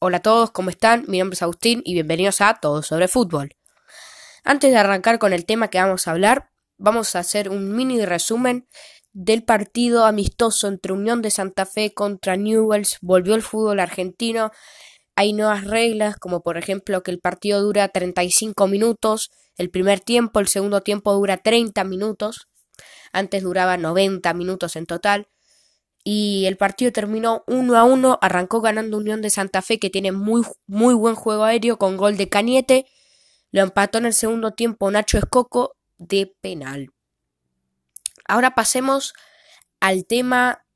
Hola a todos, ¿cómo están? Mi nombre es Agustín y bienvenidos a Todo sobre Fútbol. Antes de arrancar con el tema que vamos a hablar, vamos a hacer un mini resumen del partido amistoso entre Unión de Santa Fe contra Newells. Volvió el fútbol argentino. Hay nuevas reglas, como por ejemplo que el partido dura 35 minutos, el primer tiempo, el segundo tiempo dura 30 minutos. Antes duraba 90 minutos en total y el partido terminó 1 a 1, arrancó ganando Unión de Santa Fe que tiene muy, muy buen juego aéreo con gol de Cañete, lo empató en el segundo tiempo Nacho Escoco de penal. Ahora pasemos al tema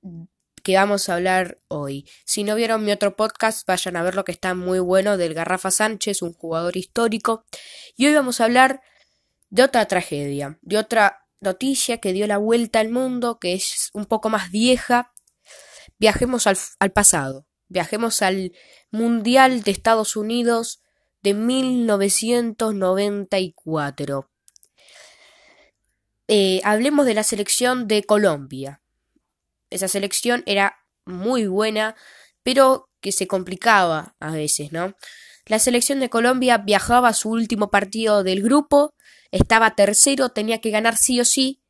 que vamos a hablar hoy. Si no vieron mi otro podcast, vayan a ver lo que está muy bueno del Garrafa Sánchez, un jugador histórico. Y hoy vamos a hablar de otra tragedia, de otra noticia que dio la vuelta al mundo, que es un poco más vieja, Viajemos al, pasado, viajemos al Mundial de Estados Unidos de 1994. Eh, hablemos de la selección de Colombia. Esa selección era muy buena, pero que se complicaba a veces, ¿no? La selección de Colombia viajaba a su último partido del grupo, estaba tercero, tenía que ganar sí o sí,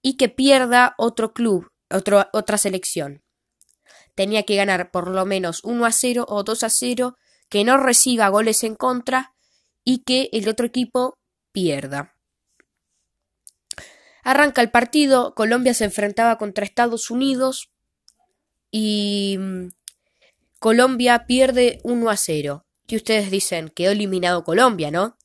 y que pierda otro club, otra selección tenía que ganar por lo menos 1 a 0 o 2 a 0, que no reciba goles en contra y que el otro equipo pierda. Arranca el partido, Colombia se enfrentaba contra Estados Unidos y mm, Colombia pierde 1 a 0. Y ustedes dicen, quedó eliminado Colombia, ¿no?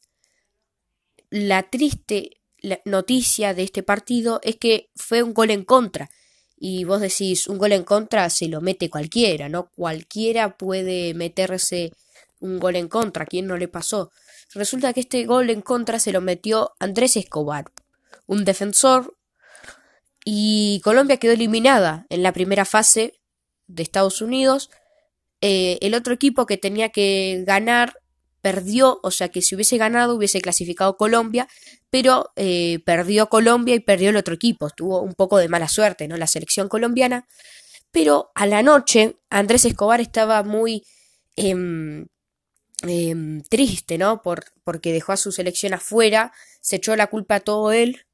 La triste noticia de este partido es que fue un gol en contra y vos decís un gol en contra se lo mete cualquiera, ¿no? Cualquiera puede meterse un gol en contra, ¿quién no le pasó? Resulta que este gol en contra se lo metió Andrés Escobar, un defensor, y Colombia quedó eliminada en la primera fase de Estados Unidos. Eh, el otro equipo que tenía que ganar perdió, o sea que si hubiese ganado hubiese clasificado Colombia, pero eh, perdió Colombia y perdió el otro equipo, tuvo un poco de mala suerte, ¿no? La selección colombiana, pero a la noche Andrés Escobar estaba muy em, em, triste, ¿no? Por, porque dejó a su selección afuera, se echó la culpa a todo él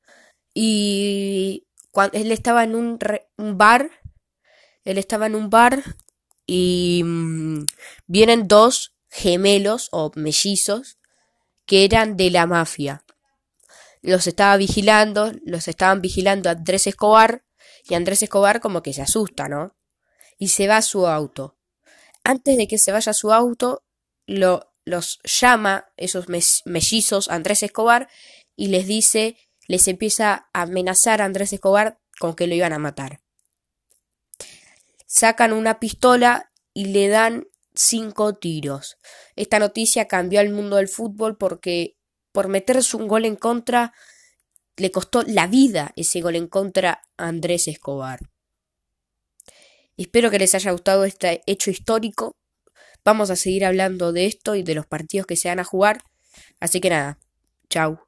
y cuando él estaba en un, bar, él estaba en un bar y mm, vienen dos gemelos o mellizos que eran de la mafia. Los estaba vigilando, los estaban vigilando Andrés Escobar y Andrés Escobar como que se asusta, ¿no? Y se va a su auto. Antes de que se vaya a su auto, lo, los llama esos mellizos Andrés Escobar y les dice, les empieza a amenazar a Andrés Escobar con que lo iban a matar. Sacan una pistola y le dan cinco tiros. Esta noticia cambió al mundo del fútbol porque por meterse un gol en contra le costó la vida ese gol en contra a Andrés Escobar. Espero que les haya gustado este hecho histórico. Vamos a seguir hablando de esto y de los partidos que se van a jugar. Así que nada, chao.